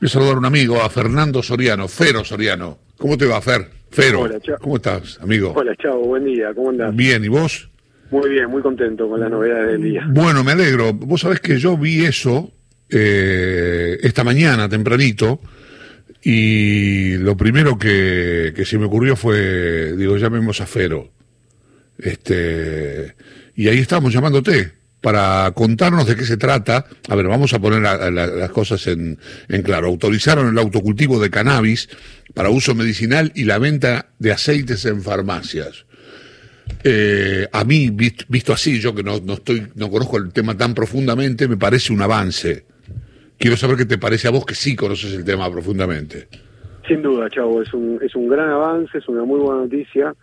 Voy a saludar a un amigo, a Fernando Soriano, Fero Soriano. ¿Cómo te va, Fer? Fero. Hola, chao. ¿Cómo estás, amigo? Hola, chao, buen día, ¿cómo andás? Bien, ¿y vos? Muy bien, muy contento con la novedad del día. Bueno, me alegro. Vos sabés que yo vi eso eh, esta mañana, tempranito, y lo primero que, que se me ocurrió fue, digo, llamemos a Fero. Este, y ahí estamos llamándote para contarnos de qué se trata. A ver, vamos a poner la- la- las cosas en, en claro. Autorizaron el autocultivo de cannabis para uso medicinal y la venta de aceites en farmacias. Eh, a mí, visto, visto así, yo que no, no estoy, no conozco el tema tan profundamente, me parece un avance. Quiero saber qué te parece a vos que sí conoces el tema profundamente. Sin duda, chavo, es un, es un gran avance, es una muy buena noticia.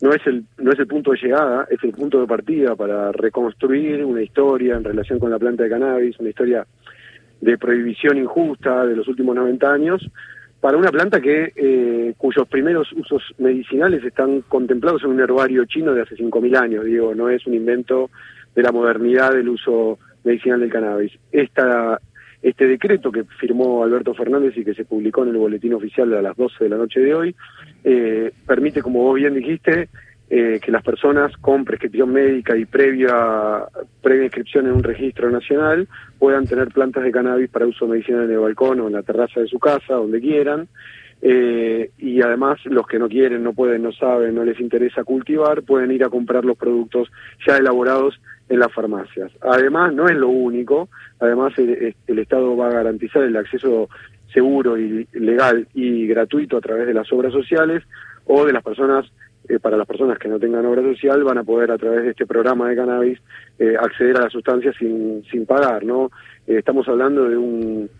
No es, el, no es el punto de llegada, es el punto de partida para reconstruir una historia en relación con la planta de cannabis, una historia de prohibición injusta de los últimos 90 años, para una planta que eh, cuyos primeros usos medicinales están contemplados en un herbario chino de hace 5.000 años, digo, no es un invento de la modernidad del uso medicinal del cannabis. Esta, este decreto que firmó Alberto Fernández y que se publicó en el boletín oficial a las 12 de la noche de hoy, eh, permite, como vos bien dijiste, eh, que las personas con prescripción médica y previa, previa inscripción en un registro nacional puedan tener plantas de cannabis para uso medicinal en el balcón o en la terraza de su casa, donde quieran. Eh, y además los que no quieren, no pueden, no saben, no les interesa cultivar, pueden ir a comprar los productos ya elaborados en las farmacias. Además, no es lo único, además el, Estado va a garantizar el acceso seguro y legal y gratuito a través de las obras sociales o de las personas, eh, para las personas que no tengan obra social, van a poder a través de este programa de cannabis eh, acceder a la sustancia sin, sin pagar, ¿no? Eh, estamos hablando de un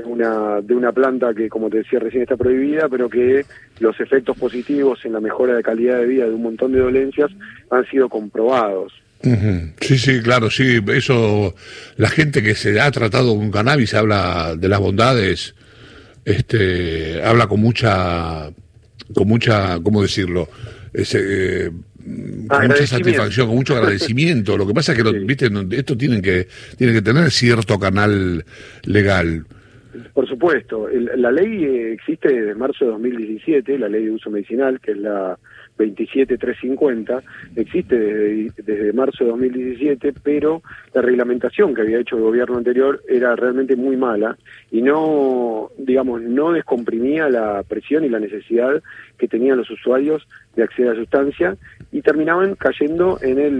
de una de una planta que como te decía recién está prohibida pero que los efectos positivos en la mejora de calidad de vida de un montón de dolencias han sido comprobados. Sí, sí, claro, sí, eso, la gente que se ha tratado con cannabis habla de las bondades, este, habla con mucha, con mucha, ¿cómo decirlo? Ese, eh, con mucha satisfacción, con mucho agradecimiento. Lo que pasa es que, lo- Sí. viste, esto tienen que, tienen que tener cierto canal legal. Por supuesto, el- la ley eh, existe desde marzo de 2017, la ley de uso medicinal, que es la 27350, existe desde, desde marzo de 2017, pero la reglamentación que había hecho el gobierno anterior era realmente muy mala y no, digamos, no descomprimía la presión y la necesidad que tenían los usuarios de acceder a sustancia y terminaban cayendo en el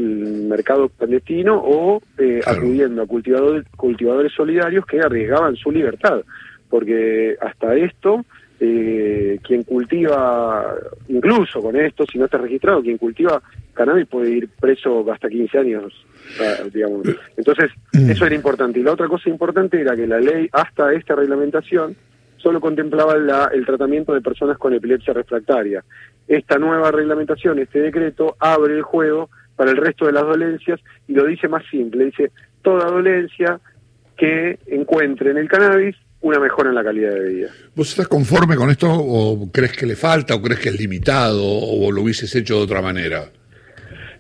mercado clandestino o eh, Claro. acudiendo a cultivadores, cultivadores solidarios que arriesgaban su libertad, porque hasta esto, eh, quien cultiva, incluso con esto, si no está registrado, quien cultiva cannabis puede ir preso hasta 15 años, digamos. Entonces, Mm. eso era importante. Y la otra cosa importante era que la ley, hasta esta reglamentación, solo contemplaba la- el tratamiento de personas con epilepsia refractaria. Esta nueva reglamentación, este decreto, abre el juego para el resto de las dolencias y lo dice más simple, dice toda dolencia que encuentre en el cannabis una mejora en la calidad de vida. ¿Vos estás conforme con esto o crees que le falta o crees que es limitado o lo hubieses hecho de otra manera?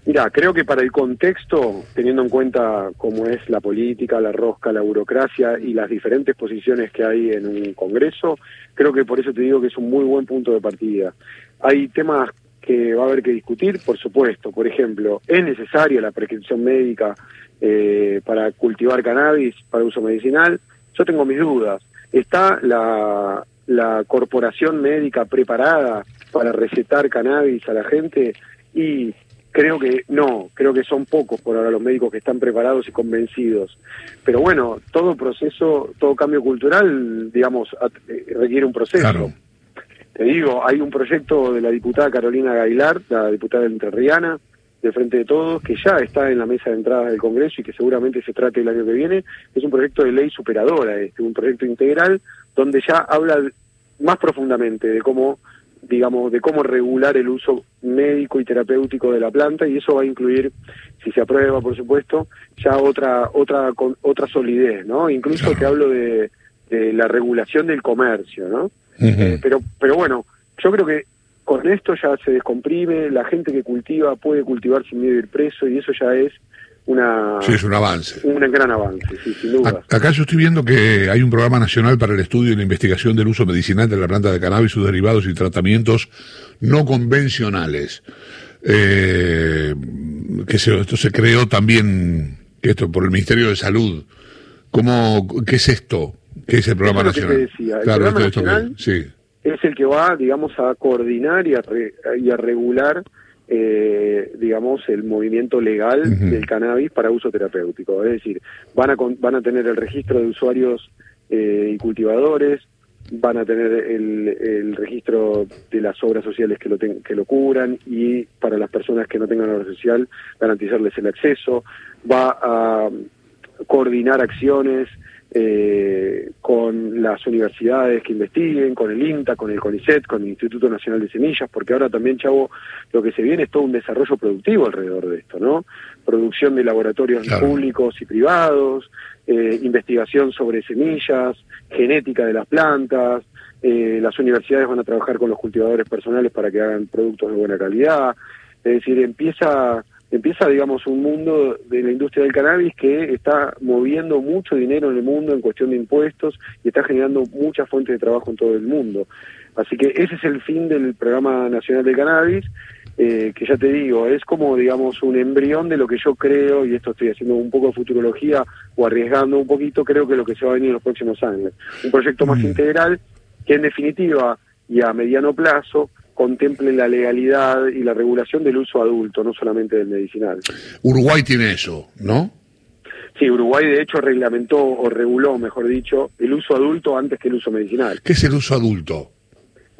Mira, creo que para el contexto, teniendo en cuenta cómo es la política, la rosca, la burocracia y las diferentes posiciones que hay en un Congreso, creo que por eso te digo que es un muy buen punto de partida. Hay temas que va a haber que discutir, por supuesto. Por ejemplo, ¿es necesaria la prescripción médica eh, para cultivar cannabis para uso medicinal? Yo tengo mis dudas. ¿Está la, la corporación médica preparada para recetar cannabis a la gente? Y Creo que no, creo que son pocos por ahora los médicos que están preparados y convencidos. Pero bueno, todo proceso, todo cambio cultural, digamos, eh, requiere un proceso. Claro. Te digo, hay un proyecto de la diputada Carolina Gailar, la diputada entrerriana, de Frente de Todos, que ya está en la mesa de entrada del Congreso y que seguramente se trate el año que viene. Es un proyecto de ley superadora, este, un proyecto integral donde ya habla más profundamente de cómo digamos, de cómo regular el uso médico y terapéutico de la planta y eso va a incluir, si se aprueba, por supuesto, ya otra otra con, otra solidez, ¿no? Incluso te hablo de, de la regulación del comercio, ¿no? Eh, pero pero bueno, yo creo que con esto ya se descomprime, la gente que cultiva puede cultivar sin miedo a ir preso y eso ya es una sí, es un avance. Un gran avance, sí, sin duda. Acá yo estoy viendo que hay un programa nacional para el estudio y la investigación del uso medicinal de la planta de cannabis, sus derivados y tratamientos no convencionales. Eh, que se, esto se creó también esto por el Ministerio de Salud. ¿Cómo, ¿Qué es esto? ¿Qué es el programa nacional? Programa nacional sí. Es el que va, digamos, a coordinar y a, y a regular eh, digamos, el movimiento legal del cannabis para uso terapéutico. Es decir, van a, van a tener el registro de usuarios eh, y cultivadores, van a tener el, el, registro de las obras sociales que lo, que lo cubran y para las personas que no tengan obra social garantizarles el acceso, va a coordinar acciones eh, las universidades que investiguen, con el INTA, con el CONICET, con el Instituto Nacional de Semillas, porque ahora también, Chavo, lo que se viene es todo un desarrollo productivo alrededor de esto, ¿no? Producción de laboratorios públicos y privados, eh, investigación sobre semillas, genética de las plantas, eh, las universidades van a trabajar con los cultivadores personales para que hagan productos de buena calidad, es decir, empieza empieza, digamos, un mundo de la industria del cannabis que está moviendo mucho dinero en el mundo en cuestión de impuestos y está generando muchas fuentes de trabajo en todo el mundo. Así que ese es el fin del Programa Nacional del Cannabis, eh, que ya te digo, es como, digamos, un embrión de lo que yo creo, y esto estoy haciendo un poco de futurología o arriesgando un poquito, creo que lo que se va a venir en los próximos años. Un proyecto más mm. integral que en definitiva y a mediano plazo contemple la legalidad y la regulación del uso adulto, no solamente del medicinal. Uruguay tiene eso, ¿no? Sí, Uruguay de hecho reglamentó o reguló, mejor dicho, el uso adulto antes que el uso medicinal. ¿Qué es el uso adulto?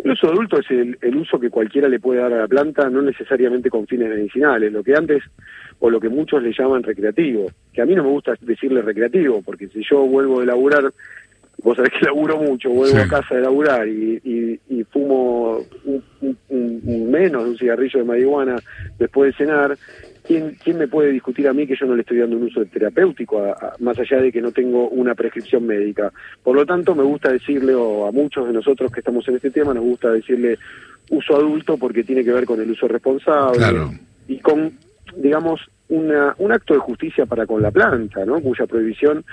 El uso adulto es el, uso que cualquiera le puede dar a la planta, no necesariamente con fines medicinales, lo que antes, o lo que muchos le llaman recreativo, que a mí no me gusta decirle recreativo, porque si yo vuelvo de laburar vos sabés que laburo mucho, vuelvo a casa de laburar y, y, fumo un, menos de un cigarrillo de marihuana después de cenar, ¿quién, ¿quién me puede discutir a mí que yo no le estoy dando un uso terapéutico, más allá de que no tengo una prescripción médica? Por lo tanto, me gusta decirle, o a muchos de nosotros que estamos en este tema, nos gusta decirle uso adulto porque tiene que ver con el uso responsable y con, digamos, una, un acto de justicia para con la planta, ¿no? cuya prohibición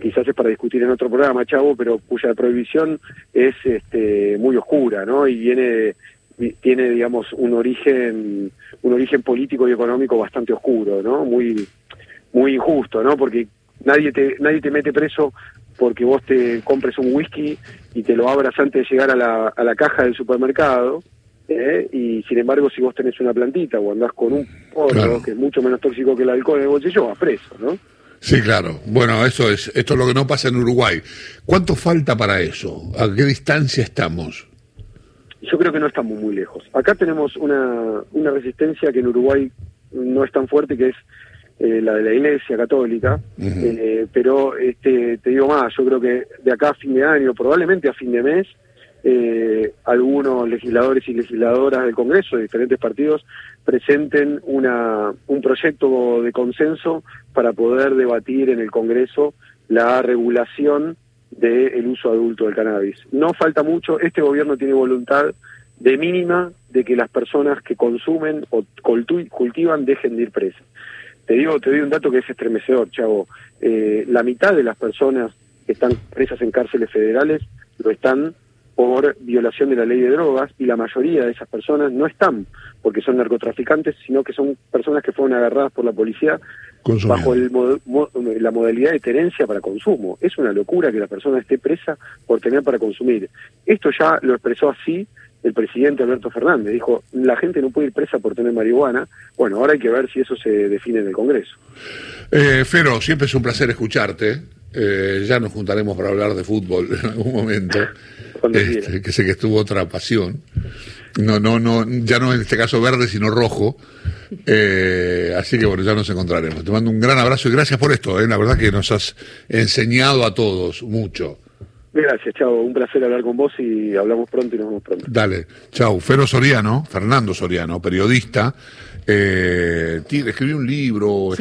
quizás es para discutir en otro programa, Chavo, pero cuya prohibición es este, muy oscura, ¿no? Y viene tiene digamos un origen un origen político y económico bastante oscuro, ¿no? Muy muy injusto, ¿no? Porque nadie te nadie te mete preso porque vos te compres un whisky y te lo abras antes de llegar a la, a la caja del supermercado. ¿eh? Y sin embargo, si vos tenés una plantita o andás con un porro que es mucho menos tóxico que el alcohol en el bolsillo, vas preso, ¿no? Sí, claro. Bueno, eso es, esto es lo que no pasa en Uruguay. ¿Cuánto falta para eso? ¿A qué distancia estamos? Yo creo que no estamos muy lejos. Acá tenemos una, una resistencia que en Uruguay no es tan fuerte, que es eh, la de la Iglesia Católica, eh, pero este, te digo más, yo creo que de acá a fin de año, probablemente a fin de mes, eh, algunos legisladores y legisladoras del Congreso de diferentes partidos presenten una, un proyecto de consenso para poder debatir en el Congreso la regulación del uso adulto del cannabis. No falta mucho, este gobierno tiene voluntad de mínima de que las personas que consumen o cultivan dejen de ir presas. Te digo, te doy un dato que es estremecedor, chavo. Eh, la mitad de las personas que están presas en cárceles federales lo están por violación de la ley de drogas y la mayoría de esas personas no están porque son narcotraficantes, sino que son personas que fueron agarradas por la policía bajo el la modalidad de tenencia para consumo. Es una locura que la persona esté presa por tener para consumir. Esto ya lo expresó así el presidente Alberto Fernández. Dijo, la gente no puede ir presa por tener marihuana. Bueno, ahora hay que ver si eso se define en el Congreso. Eh, Fero, siempre es un placer escucharte. Eh, ya nos juntaremos para hablar de fútbol en algún momento. Este, que sé que estuvo otra pasión. No, no, no, ya no en este caso verde, sino rojo. Eh, así que bueno, ya nos encontraremos. Te mando un gran abrazo y gracias por esto. Eh. La verdad que nos has enseñado a todos mucho. Gracias, chao. Un placer hablar con vos y hablamos pronto y nos vemos pronto. Dale, chao. Fero Soriano, Fernando Soriano, periodista. Eh, escribió un libro.